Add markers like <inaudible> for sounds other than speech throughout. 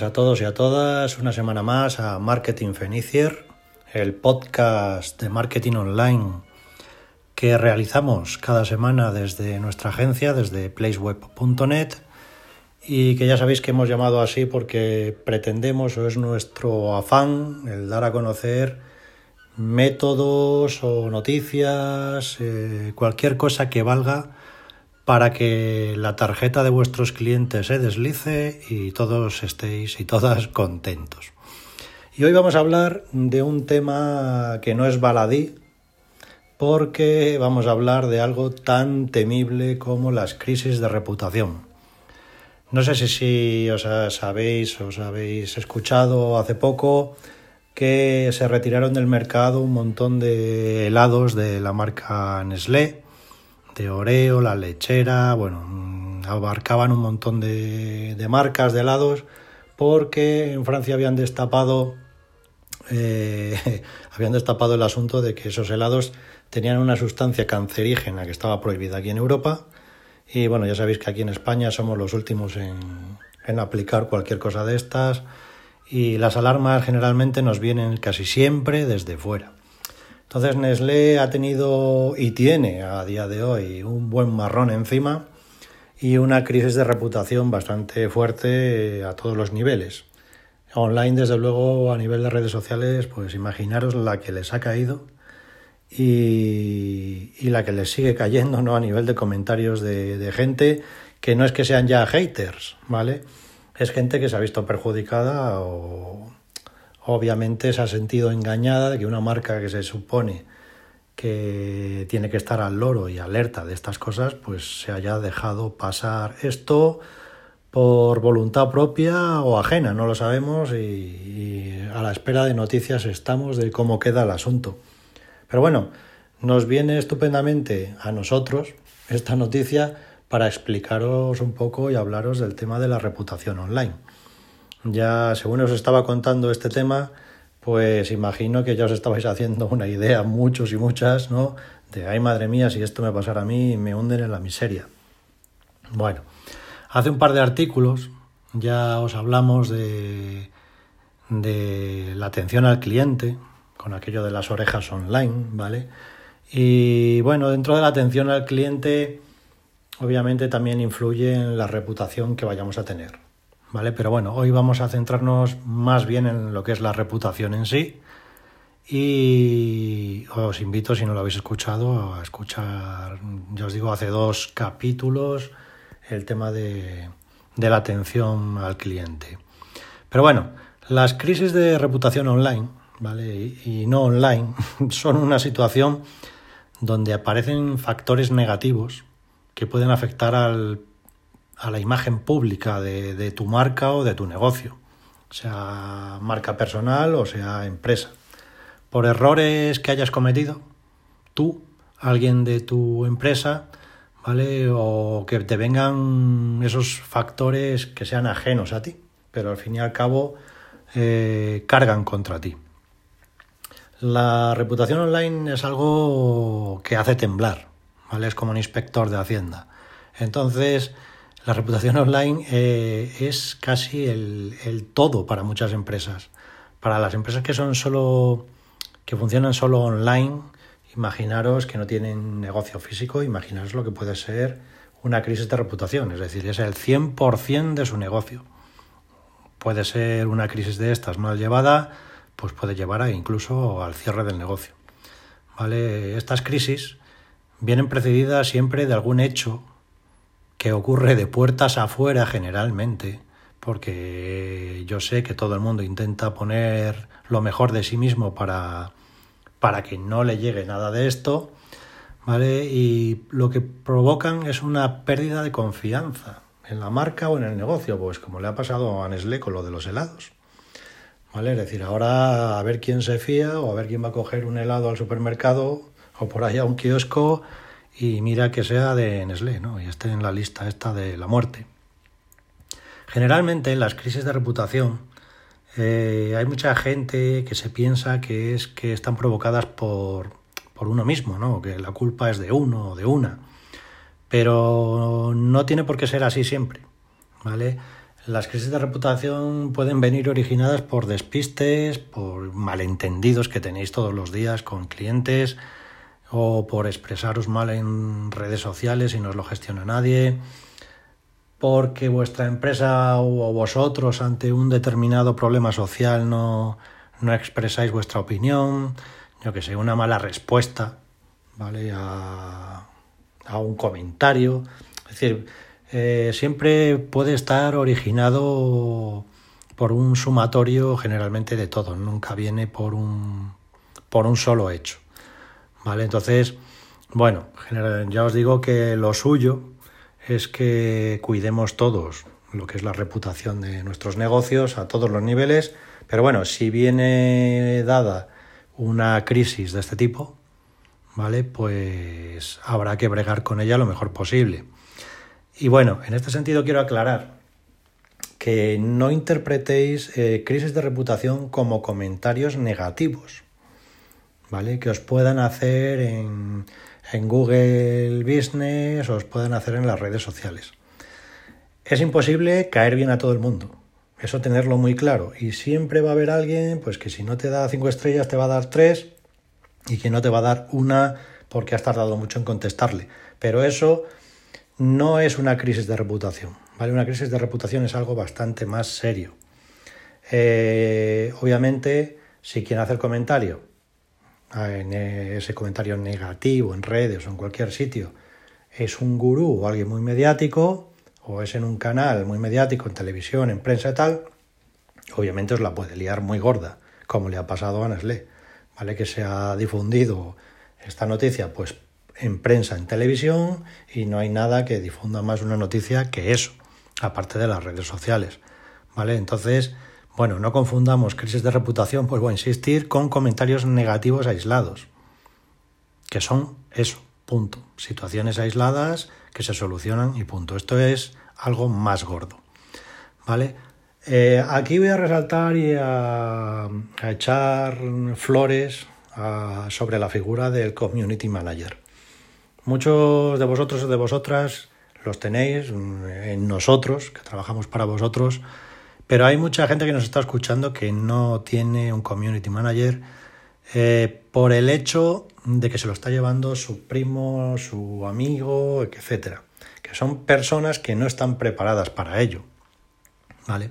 A todos y a todas, una semana más a Marketing Fenicier, el podcast de marketing online que realizamos cada semana desde nuestra agencia, desde placeweb.net y que ya sabéis que hemos llamado así porque pretendemos o es nuestro afán el dar a conocer métodos o noticias, eh, cualquier cosa que valga para que la tarjeta de vuestros clientes se deslice y todos estéis y todas contentos. Y hoy vamos a hablar de un tema que no es baladí, porque vamos a hablar de algo tan temible como las crisis de reputación. No sé si, os sabéis, os habéis escuchado hace poco que se retiraron del mercado un montón de helados de la marca Nestlé de Oreo, la lechera, bueno, mm, abarcaban un montón de, marcas de helados porque en Francia habían destapado eh, <laughs> habían destapado el asunto de que esos helados tenían una sustancia cancerígena que estaba prohibida aquí en Europa y bueno, ya sabéis que aquí en España somos los últimos en, en aplicar cualquier cosa de estas y las alarmas generalmente nos vienen casi siempre desde fuera. Entonces Nestlé ha tenido y tiene a día de hoy un buen marrón encima y una crisis de reputación bastante fuerte a todos los niveles. Online, desde luego, a nivel de redes sociales, pues imaginaros la que les ha caído y, la que les sigue cayendo, ¿no? A nivel de comentarios de gente que no es que sean ya haters, ¿vale? Es gente que se ha visto perjudicada o, obviamente se ha sentido engañada de que una marca que se supone que tiene que estar al loro y alerta de estas cosas, pues se haya dejado pasar esto por voluntad propia o ajena, no lo sabemos y, a la espera de noticias estamos de cómo queda el asunto. Pero bueno, nos viene estupendamente a nosotros esta noticia para explicaros un poco y hablaros del tema de la reputación online. Ya, según os estaba contando este tema, pues imagino que ya os estabais haciendo una idea, muchos y muchas, ¿no? De, ay madre mía, si esto me pasara a mí, me hunden en la miseria. Bueno, hace un par de artículos ya os hablamos de, de la atención al cliente, con aquello de las orejas online, ¿vale? Y bueno, dentro de la atención al cliente, obviamente también influye en la reputación que vayamos a tener. ¿Vale? Pero bueno, hoy vamos a centrarnos más bien en lo que es la reputación en sí. Y os invito, si no lo habéis escuchado, a escuchar, ya os digo, hace dos capítulos el tema de, de la atención al cliente. Pero bueno, las crisis de reputación online, ¿vale? Y, y no online, <laughs> son una situación donde aparecen factores negativos que pueden afectar al a la imagen pública de, tu marca o de tu negocio, sea marca personal o sea empresa. Por errores que hayas cometido, tú, alguien de tu empresa, ¿vale? O que te vengan esos factores que sean ajenos a ti, pero al fin y al cabo eh, cargan contra ti. La reputación online es algo que hace temblar, ¿vale? Es como un inspector de Hacienda. Entonces, la reputación online eh, es casi el, todo para muchas empresas. Para las empresas que son solo que funcionan solo online, imaginaros que no tienen negocio físico, imaginaros lo que puede ser una crisis de reputación, es decir, es el 100% de su negocio. Puede ser una crisis de estas mal llevada, pues puede llevar a incluso al cierre del negocio. ¿Vale? Estas crisis vienen precedidas siempre de algún hecho que ocurre de puertas afuera generalmente, porque yo sé que todo el mundo intenta poner lo mejor de sí mismo para, para que no le llegue nada de esto, ¿vale? Y lo que provocan es una pérdida de confianza en la marca o en el negocio, pues como le ha pasado a Nestlé con lo de los helados. ¿Vale? Es decir, ahora a ver quién se fía o a ver quién va a coger un helado al supermercado o por ahí a un kiosco y mira que sea de Nestlé, ¿no? Y esté en la lista esta de la muerte. Generalmente en las crisis de reputación eh, hay mucha gente que se piensa que es que están provocadas por, por uno mismo, ¿no? Que la culpa es de uno o de una. Pero no tiene por qué ser así siempre, ¿vale? Las crisis de reputación pueden venir originadas por despistes, por malentendidos que tenéis todos los días con clientes o por expresaros mal en redes sociales y no os lo gestiona nadie, porque vuestra empresa o vosotros ante un determinado problema social no, no expresáis vuestra opinión, yo que sé, una mala respuesta, ¿vale? A, un comentario. Es decir, eh, siempre puede estar originado por un sumatorio generalmente de todo, nunca viene por un, por un solo hecho. ¿Vale? Entonces, bueno, ya os digo que lo suyo es que cuidemos todos lo que es la reputación de nuestros negocios a todos los niveles, pero bueno, si viene dada una crisis de este tipo, ¿vale? Pues habrá que bregar con ella lo mejor posible. Y bueno, en este sentido quiero aclarar que no interpretéis eh, crisis de reputación como comentarios negativos, ¿vale? Que os puedan hacer en, en Google Business o os puedan hacer en las redes sociales. Es imposible caer bien a todo el mundo. Eso tenerlo muy claro. Y siempre va a haber alguien, pues que si no te da cinco estrellas, te va a dar tres, y que no te va a dar una porque has tardado mucho en contestarle. Pero eso no es una crisis de reputación. ¿vale? Una crisis de reputación es algo bastante más serio. Eh, obviamente, si quien hace el comentario, en ese comentario negativo en redes o en cualquier sitio, es un gurú o alguien muy mediático, o es en un canal muy mediático, en televisión, en prensa y tal, obviamente os la puede liar muy gorda, como le ha pasado a Nestlé, ¿vale? Que se ha difundido esta noticia, pues en prensa, en televisión, y no hay nada que difunda más una noticia que eso, aparte de las redes sociales. ¿Vale? Entonces, bueno, no confundamos crisis de reputación, pues voy a insistir, con comentarios negativos aislados, que son eso, punto. Situaciones aisladas que se solucionan y punto. Esto es algo más gordo. ¿Vale? Eh, aquí voy a resaltar y a, echar flores sobre la figura del community manager. Muchos de vosotros o de vosotras los tenéis en nosotros, que trabajamos para vosotros, pero hay mucha gente que nos está escuchando que no tiene un community manager eh, por el hecho de que se lo está llevando su primo, su amigo, etcétera, que son personas que no están preparadas para ello. ¿Vale?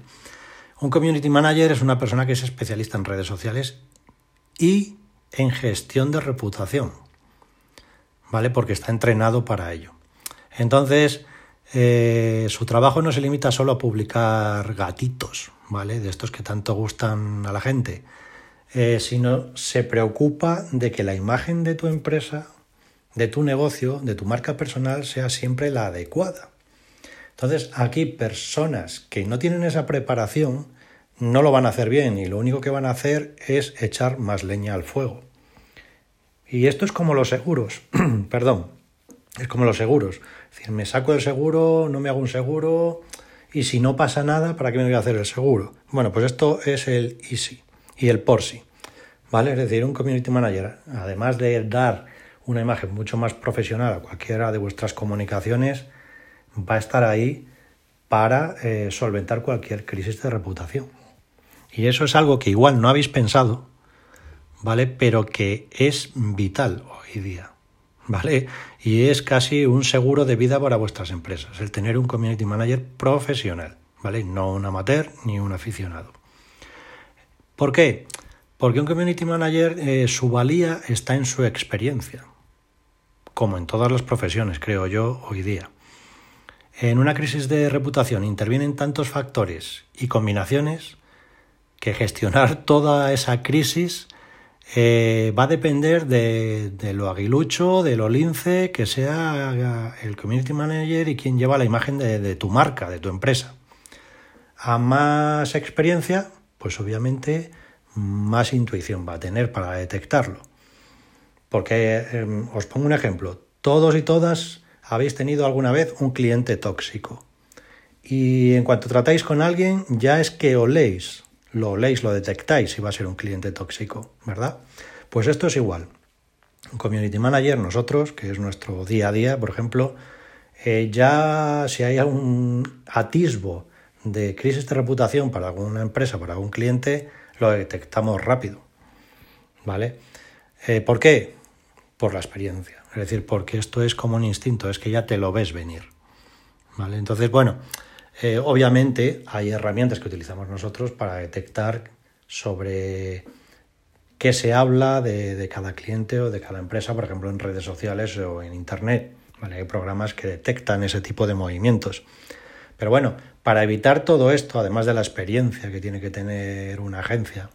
Un community manager es una persona que es especialista en redes sociales y en gestión de reputación. ¿vale? Porque está entrenado para ello. Entonces, eh, su trabajo no se limita solo a publicar gatitos, ¿vale? De estos que tanto gustan a la gente, eh, sino se preocupa de que la imagen de tu empresa, de tu negocio, de tu marca personal sea siempre la adecuada. Entonces, aquí personas que no tienen esa preparación no lo van a hacer bien y lo único que van a hacer es echar más leña al fuego. Y esto es como los seguros, <clears throat> perdón, es como los seguros. Es decir, me saco el seguro, no me hago un seguro y si no pasa nada, ¿para qué me voy a hacer el seguro? Bueno, pues esto es el easy y el por sí. ¿Vale? Es decir, un community manager, además de dar una imagen mucho más profesional a cualquiera de vuestras comunicaciones, va a estar ahí para eh, solventar cualquier crisis de reputación. Y eso es algo que igual no habéis pensado, ¿vale? Pero que es vital hoy día, ¿vale? Y es casi un seguro de vida para vuestras empresas, el tener un community manager profesional, ¿vale? No un amateur ni un aficionado. ¿Por qué? Porque un community manager, eh, su valía está en su experiencia, como en todas las profesiones, creo yo, hoy día. En una crisis de reputación intervienen tantos factores y combinaciones que gestionar toda esa crisis eh, va a depender de, lo aguilucho, de lo lince que sea el community manager y quien lleva la imagen de, tu marca, de tu empresa. A más experiencia, pues obviamente más intuición va a tener para detectarlo. Porque em, os pongo un ejemplo, todos y todas habéis tenido alguna vez un cliente tóxico. Y en cuanto tratáis con alguien, ya es que oléis lo leéis, lo detectáis si va a ser un cliente tóxico, ¿verdad? Pues esto es igual. Un community manager, nosotros, que es nuestro día a día, por ejemplo, eh, ya si hay un atisbo de crisis de reputación para alguna empresa, para algún cliente, lo detectamos rápido. ¿Vale? Eh, ¿Por qué? Por la experiencia. Es decir, porque esto es como un instinto, es que ya te lo ves venir. ¿Vale? Entonces, bueno, eh, obviamente hay herramientas que utilizamos nosotros para detectar sobre qué se habla de, cada cliente o de cada empresa, por ejemplo, en redes sociales o en Internet. ¿vale? Hay programas que detectan ese tipo de movimientos. Pero bueno, para evitar todo esto, además de la experiencia que tiene que tener una agencia,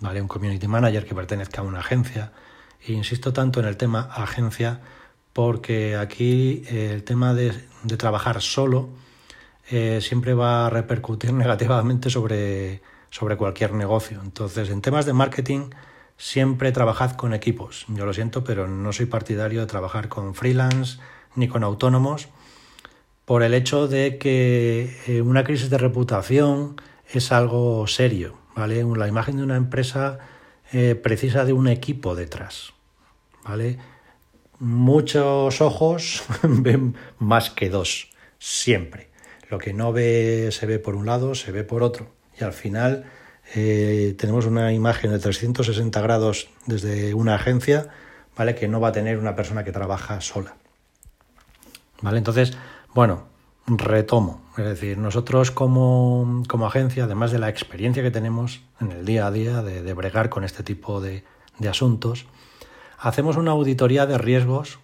¿vale? un community manager que pertenezca a una agencia, e insisto tanto en el tema agencia porque aquí eh, el tema de, trabajar solo eh, siempre va a repercutir <laughs> negativamente sobre, sobre cualquier negocio. Entonces, en temas de marketing, siempre trabajad con equipos. Yo lo siento, pero no soy partidario de trabajar con freelance ni con autónomos por el hecho de que eh, una crisis de reputación es algo serio, ¿vale? La imagen de una empresa eh, precisa de un equipo detrás, ¿vale? Muchos ojos <laughs> ven más que dos, siempre. Lo que no ve se ve por un lado, se ve por otro. Y al final eh, tenemos una imagen de 360 grados desde una agencia, ¿vale? Que no va a tener una persona que trabaja sola. ¿Vale? Entonces, bueno, retomo. Es decir, nosotros como, agencia, además de la experiencia que tenemos en el día a día de, bregar con este tipo de, de, asuntos, hacemos una auditoría de riesgos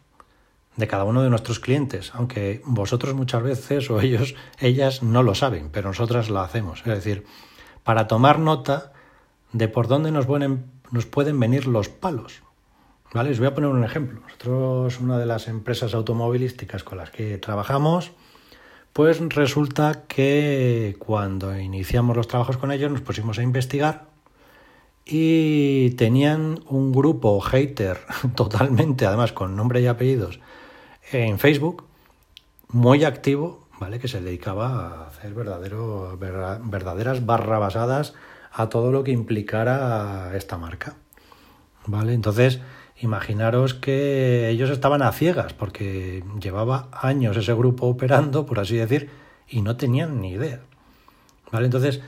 de cada uno de nuestros clientes, aunque vosotros muchas veces o ellos, ellas no lo saben, pero nosotras la hacemos. Es decir, para tomar nota de por dónde nos, nos pueden venir los palos. ¿Vale? Os voy a poner un ejemplo. Nosotros, una de las empresas automovilísticas con las que trabajamos, pues resulta que cuando iniciamos los trabajos con ellos nos pusimos a investigar y tenían un grupo hater <laughs> totalmente, además con nombre y apellidos, en Facebook, muy activo, ¿vale? Que se dedicaba a hacer verdadero, verdaderas barrabasadas a todo lo que implicara esta marca. ¿Vale? Entonces, imaginaros que ellos estaban a ciegas porque llevaba años ese grupo operando, por así decir, y no tenían ni idea. ¿Vale? Entonces,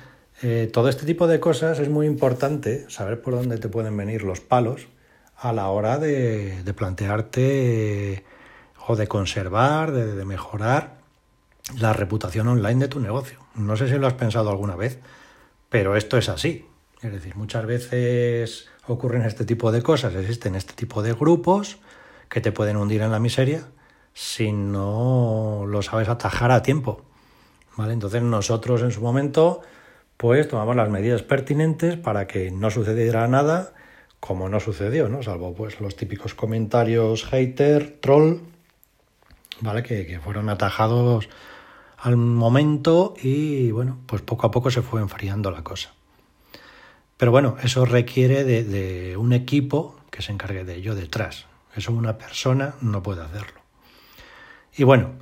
eh, todo este tipo de cosas es muy importante saber por dónde te pueden venir los palos a la hora de, plantearte o de conservar, de mejorar la reputación online de tu negocio. No sé si lo has pensado alguna vez, pero esto es así. Es decir, muchas veces ocurren este tipo de cosas, existen este tipo de grupos que te pueden hundir en la miseria si no lo sabes atajar a tiempo. ¿Vale? Entonces nosotros en su momento pues tomamos las medidas pertinentes para que no sucediera nada como no sucedió, ¿no? Salvo pues los típicos comentarios hater, troll, ¿vale? Que, fueron atajados al momento y bueno, pues poco a poco se fue enfriando la cosa. Pero bueno, eso requiere de, un equipo que se encargue de ello detrás. Eso una persona no puede hacerlo. Y bueno,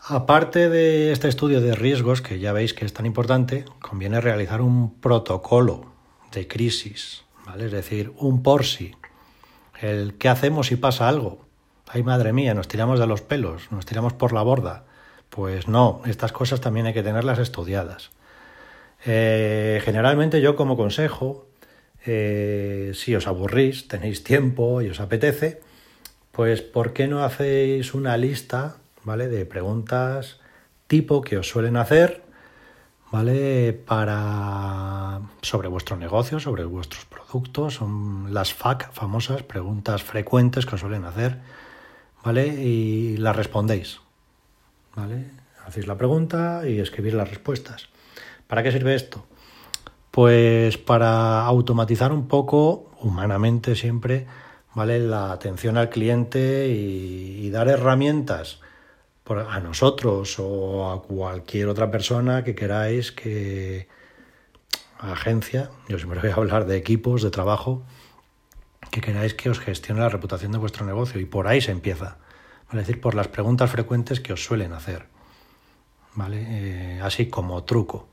aparte de este estudio de riesgos, que ya veis que es tan importante, conviene realizar un protocolo de crisis, ¿vale? Es decir, un por si. El qué hacemos si pasa algo. Ay, madre mía, nos tiramos de los pelos, nos tiramos por la borda. Pues no, estas cosas también hay que tenerlas estudiadas. Eh, generalmente yo como consejo, eh, si os aburrís, tenéis tiempo y os apetece, pues ¿por qué no hacéis una lista ¿vale? de preguntas tipo que os suelen hacer ¿vale? para sobre vuestro negocio, sobre vuestros productos, son las FAQ famosas, preguntas frecuentes que os suelen hacer, ¿vale? Y las respondéis. ¿vale? Hacéis la pregunta y escribís las respuestas. ¿Para qué sirve esto? Pues para automatizar un poco, humanamente siempre, ¿vale? La atención al cliente y, dar herramientas a nosotros o a cualquier otra persona que queráis que agencia, yo siempre voy a hablar de equipos de trabajo, que queráis que os gestione la reputación de vuestro negocio y por ahí se empieza. Es decir, por las preguntas frecuentes que os suelen hacer. ¿Vale? Eh, así como truco.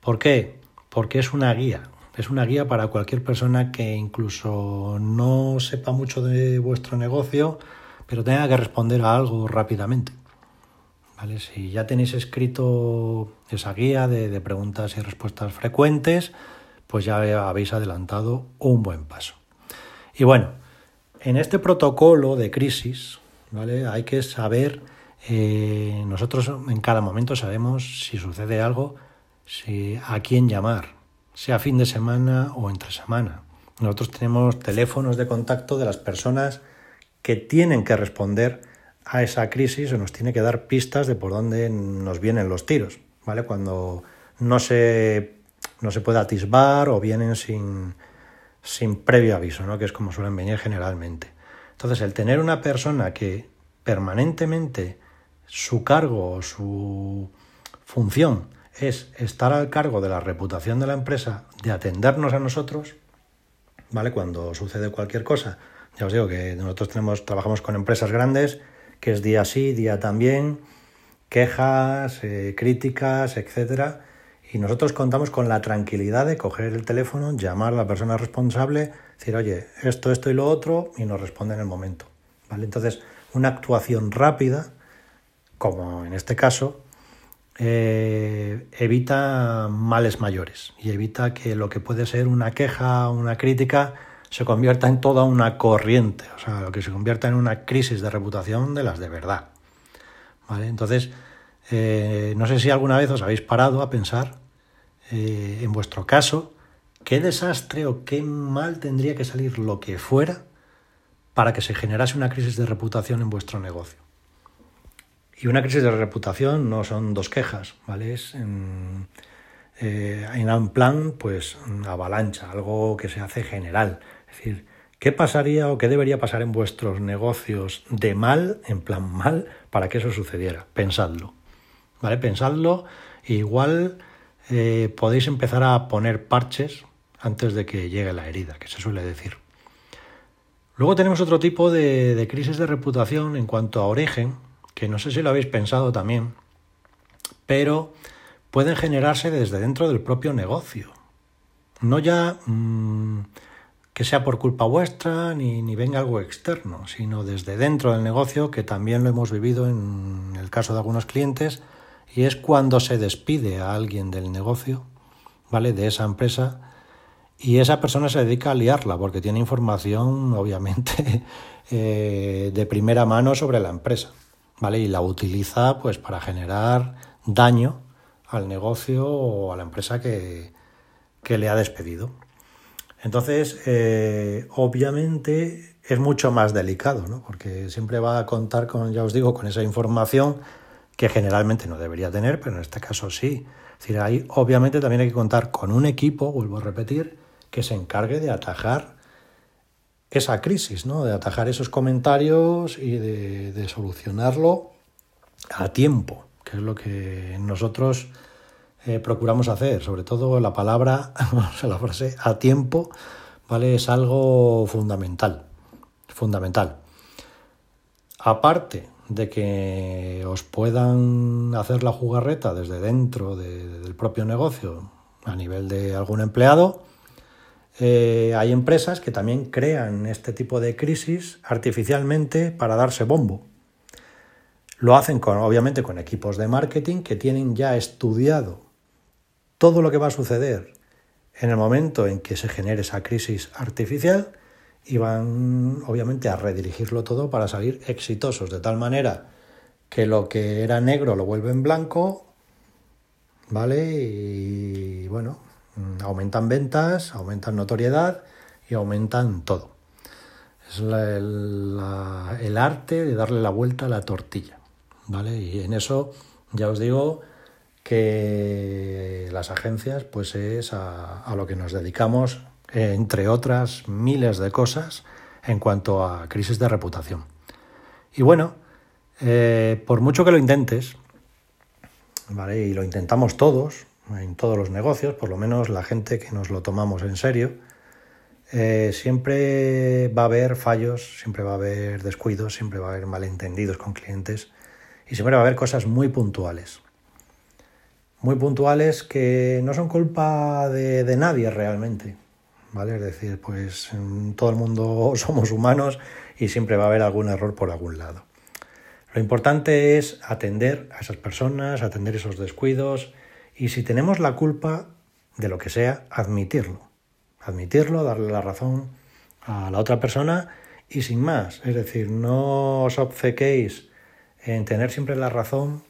¿Por qué? Porque es una guía. Es una guía para cualquier persona que incluso no sepa mucho de vuestro negocio, pero tenga que responder a algo rápidamente. ¿vale? Si ya tenéis escrito esa guía de preguntas y respuestas frecuentes, pues ya habéis adelantado un buen paso. Y bueno, en este protocolo de crisis, ¿vale? Hay que saber, eh, nosotros en cada momento sabemos si sucede algo, si, a quién llamar, sea fin de semana o entre semana. Nosotros tenemos teléfonos de contacto de las personas que tienen que responder a esa crisis o nos tiene que dar pistas de por dónde nos vienen los tiros, ¿vale? Cuando no se, no se puede atisbar o vienen sin, sin previo aviso, ¿no? Que es como suelen venir generalmente. Entonces, el tener una persona que permanentemente su cargo o su función es estar al cargo de la reputación de la empresa, de atendernos a nosotros, ¿vale? Cuando sucede cualquier cosa. Ya os digo que nosotros tenemos, trabajamos con empresas grandes, que es día sí, día también, quejas, eh, críticas, etcétera. Y nosotros contamos con la tranquilidad de coger el teléfono, llamar a la persona responsable, decir, oye, esto, esto y lo otro, y nos responde en el momento. ¿Vale? Entonces, una actuación rápida, como en este caso, eh, evita males mayores y evita que lo que puede ser una queja, una crítica, se convierta en toda una corriente, o sea, lo que se convierta en una crisis de reputación de las de verdad. ¿Vale? Entonces, eh, no sé si alguna vez os habéis parado a pensar, eh, en vuestro caso, qué desastre o qué mal tendría que salir lo que fuera para que se generase una crisis de reputación en vuestro negocio. Y una crisis de reputación no son dos quejas, ¿vale? Es en, eh, en un plan, pues, avalancha, algo que se hace general. Es decir, ¿qué pasaría o qué debería pasar en vuestros negocios de mal, en plan mal, para que eso sucediera? Pensadlo, ¿vale? Pensadlo, igual eh, podéis empezar a poner parches antes de que llegue la herida, que se suele decir. Luego tenemos otro tipo de, crisis de reputación en cuanto a origen, que no sé si lo habéis pensado también, pero pueden generarse desde dentro del propio negocio. No ya mm, que sea por culpa vuestra ni, ni, venga algo externo, sino desde dentro del negocio, que también lo hemos vivido en el caso de algunos clientes, y es cuando se despide a alguien del negocio, ¿vale? De esa empresa y esa persona se dedica a liarla porque tiene información, <laughs> obviamente, eh, de primera mano sobre la empresa, ¿vale? Y la utiliza pues para generar daño al negocio o a la empresa que, que le ha despedido. Entonces, eh, obviamente es mucho más delicado, ¿no? Porque siempre va a contar con, ya os digo, con esa información que generalmente no debería tener, pero en este caso sí. Es decir, ahí obviamente también hay que contar con un equipo, vuelvo a repetir, que se encargue de atajar esa crisis, ¿no? de atajar esos comentarios y de, solucionarlo a tiempo, que es lo que nosotros eh, procuramos hacer. Sobre todo la palabra, <laughs> la frase a tiempo, ¿vale? Es algo fundamental. Fundamental. Aparte de que os puedan hacer la jugarreta desde dentro del propio negocio a nivel de algún empleado, eh, hay empresas que también crean este tipo de crisis artificialmente para darse bombo. Lo hacen con, obviamente con equipos de marketing que tienen ya estudiado todo lo que va a suceder en el momento en que se genere esa crisis artificial y van obviamente a redirigirlo todo para salir exitosos, de tal manera que lo que era negro lo vuelven blanco, ¿vale? Y bueno, aumentan ventas, aumentan notoriedad y aumentan todo. Es el arte de darle la vuelta a la tortilla. ¿vale? Y en eso ya os digo que las agencias pues es a, lo que nos dedicamos, entre otras miles de cosas, en cuanto a crisis de reputación. Y bueno, eh, por mucho que lo intentes, ¿vale? y lo intentamos todos, en todos los negocios, por lo menos la gente que nos lo tomamos en serio, eh, siempre va a haber fallos, siempre va a haber descuidos, siempre va a haber malentendidos con clientes y siempre va a haber cosas muy puntuales. Muy puntuales que no son culpa de, de nadie realmente. ¿Vale? Es decir, pues todo el mundo <laughs> somos humanos y siempre va a haber algún error por algún lado. Lo importante es atender a esas personas, atender esos descuidos y si tenemos la culpa de lo que sea, admitirlo. Admitirlo, darle la razón a la otra persona y sin más. Es decir, no os obcequéis en tener siempre la razón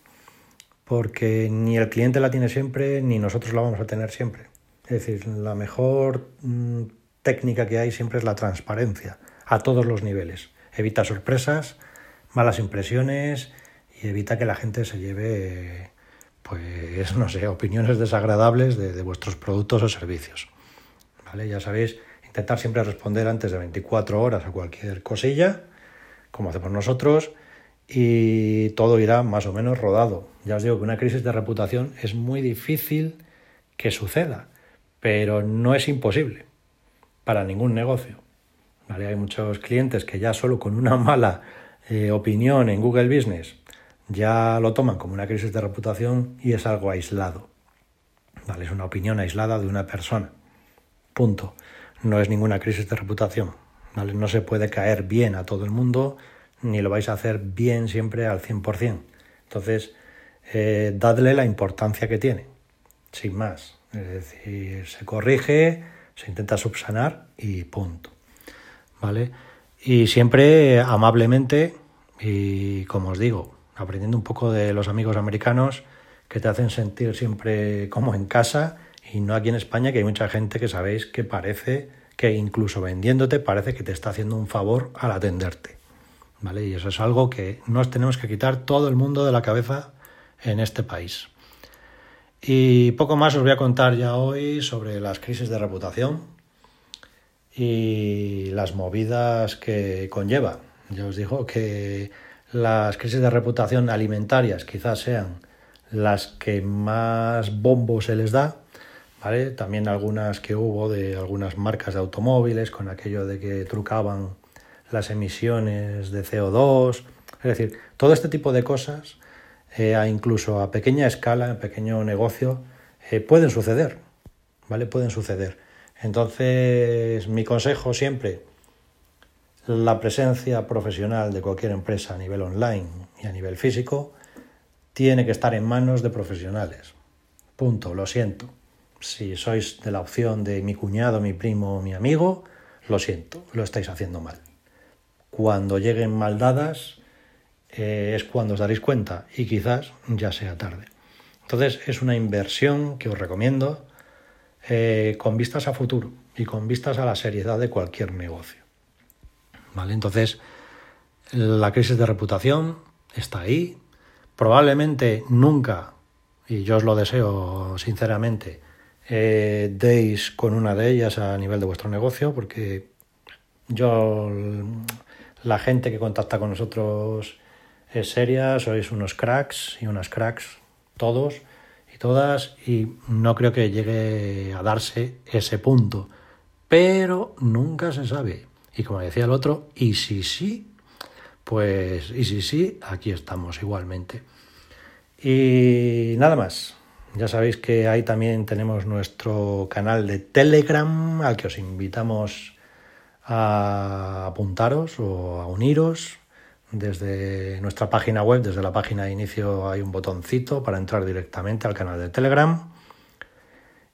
porque ni el cliente la tiene siempre ni nosotros la vamos a tener siempre. Es decir, la mejor mm, técnica que hay siempre es la transparencia a todos los niveles. Evita sorpresas, malas impresiones y evita que la gente se lleve, pues, <laughs> no sé, opiniones desagradables de, de vuestros productos o servicios. ¿Vale? Ya sabéis, intentar siempre responder antes de 24 horas a cualquier cosilla, como hacemos nosotros, y todo irá más o menos rodado. Ya os digo que una crisis de reputación es muy difícil que suceda, pero no es imposible para ningún negocio. Hay muchos clientes que ya solo con una mala eh, opinión en Google Business ya lo toman como una crisis de reputación y es algo aislado. ¿Vale? Es una opinión aislada de una persona. Punto. No es ninguna crisis de reputación. ¿Vale? No se puede caer bien a todo el mundo ni lo vais a hacer bien siempre al 100%. Entonces, eh, dadle la importancia que tiene, sin más. Es decir, se corrige, se intenta subsanar y punto. ¿Vale? Y siempre amablemente y, como os digo, aprendiendo un poco de los amigos americanos que te hacen sentir siempre como en casa y no aquí en España que hay mucha gente que sabéis que parece que incluso vendiéndote parece que te está haciendo un favor al atenderte. ¿vale? Y eso es algo que nos tenemos que quitar todo el mundo de la cabeza en este país. Y poco más os voy a contar ya hoy sobre las crisis de reputación y las movidas que conlleva. Ya os digo que las crisis de reputación alimentarias quizás sean las que más bombo se les da, ¿vale? También algunas que hubo de algunas marcas de automóviles con aquello de que trucaban las emisiones de CO2, es decir, todo este tipo de cosas, eh, incluso a pequeña escala, en pequeño negocio, eh, pueden suceder, ¿vale? Pueden suceder. Entonces, mi consejo siempre, la presencia profesional de cualquier empresa a nivel online y a nivel físico tiene que estar en manos de profesionales. Punto, lo siento. Si sois de la opción de mi cuñado, mi primo mi amigo, lo siento, lo estáis haciendo mal. Cuando lleguen mal dadas eh, es cuando os daréis cuenta y quizás ya sea tarde. Entonces es una inversión que os recomiendo eh, con vistas a futuro y con vistas a la seriedad de cualquier negocio. ¿Vale? Entonces la crisis de reputación está ahí. Probablemente nunca, y yo os lo deseo sinceramente, eh, deis con una de ellas a nivel de vuestro negocio, porque yo la gente que contacta con nosotros es seria, sois unos cracks y unas cracks, todos y todas, y no creo que llegue a darse ese punto. Pero nunca se sabe. Y como decía el otro, y si sí, pues, y si sí, aquí estamos igualmente. Y nada más. Ya sabéis que ahí también tenemos nuestro canal de Telegram al que os invitamos a apuntaros o a uniros. Desde nuestra página web, desde la página de inicio hay un botoncito para entrar directamente al canal de Telegram.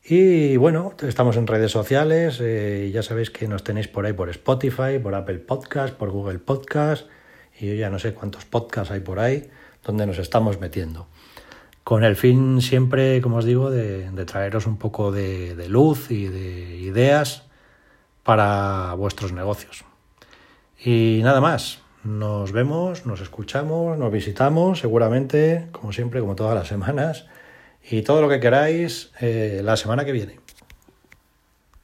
Y bueno, estamos en redes sociales, eh, ya sabéis que nos tenéis por ahí por Spotify, por Apple Podcast, por Google Podcast, y yo ya no sé cuántos podcasts hay por ahí donde nos estamos metiendo. Con el fin siempre, como os digo, de, traeros un poco de luz y de ideas para vuestros negocios. Y nada más, nos vemos, nos escuchamos, nos visitamos seguramente, como siempre, como todas las semanas, y todo lo que queráis eh, la semana que viene.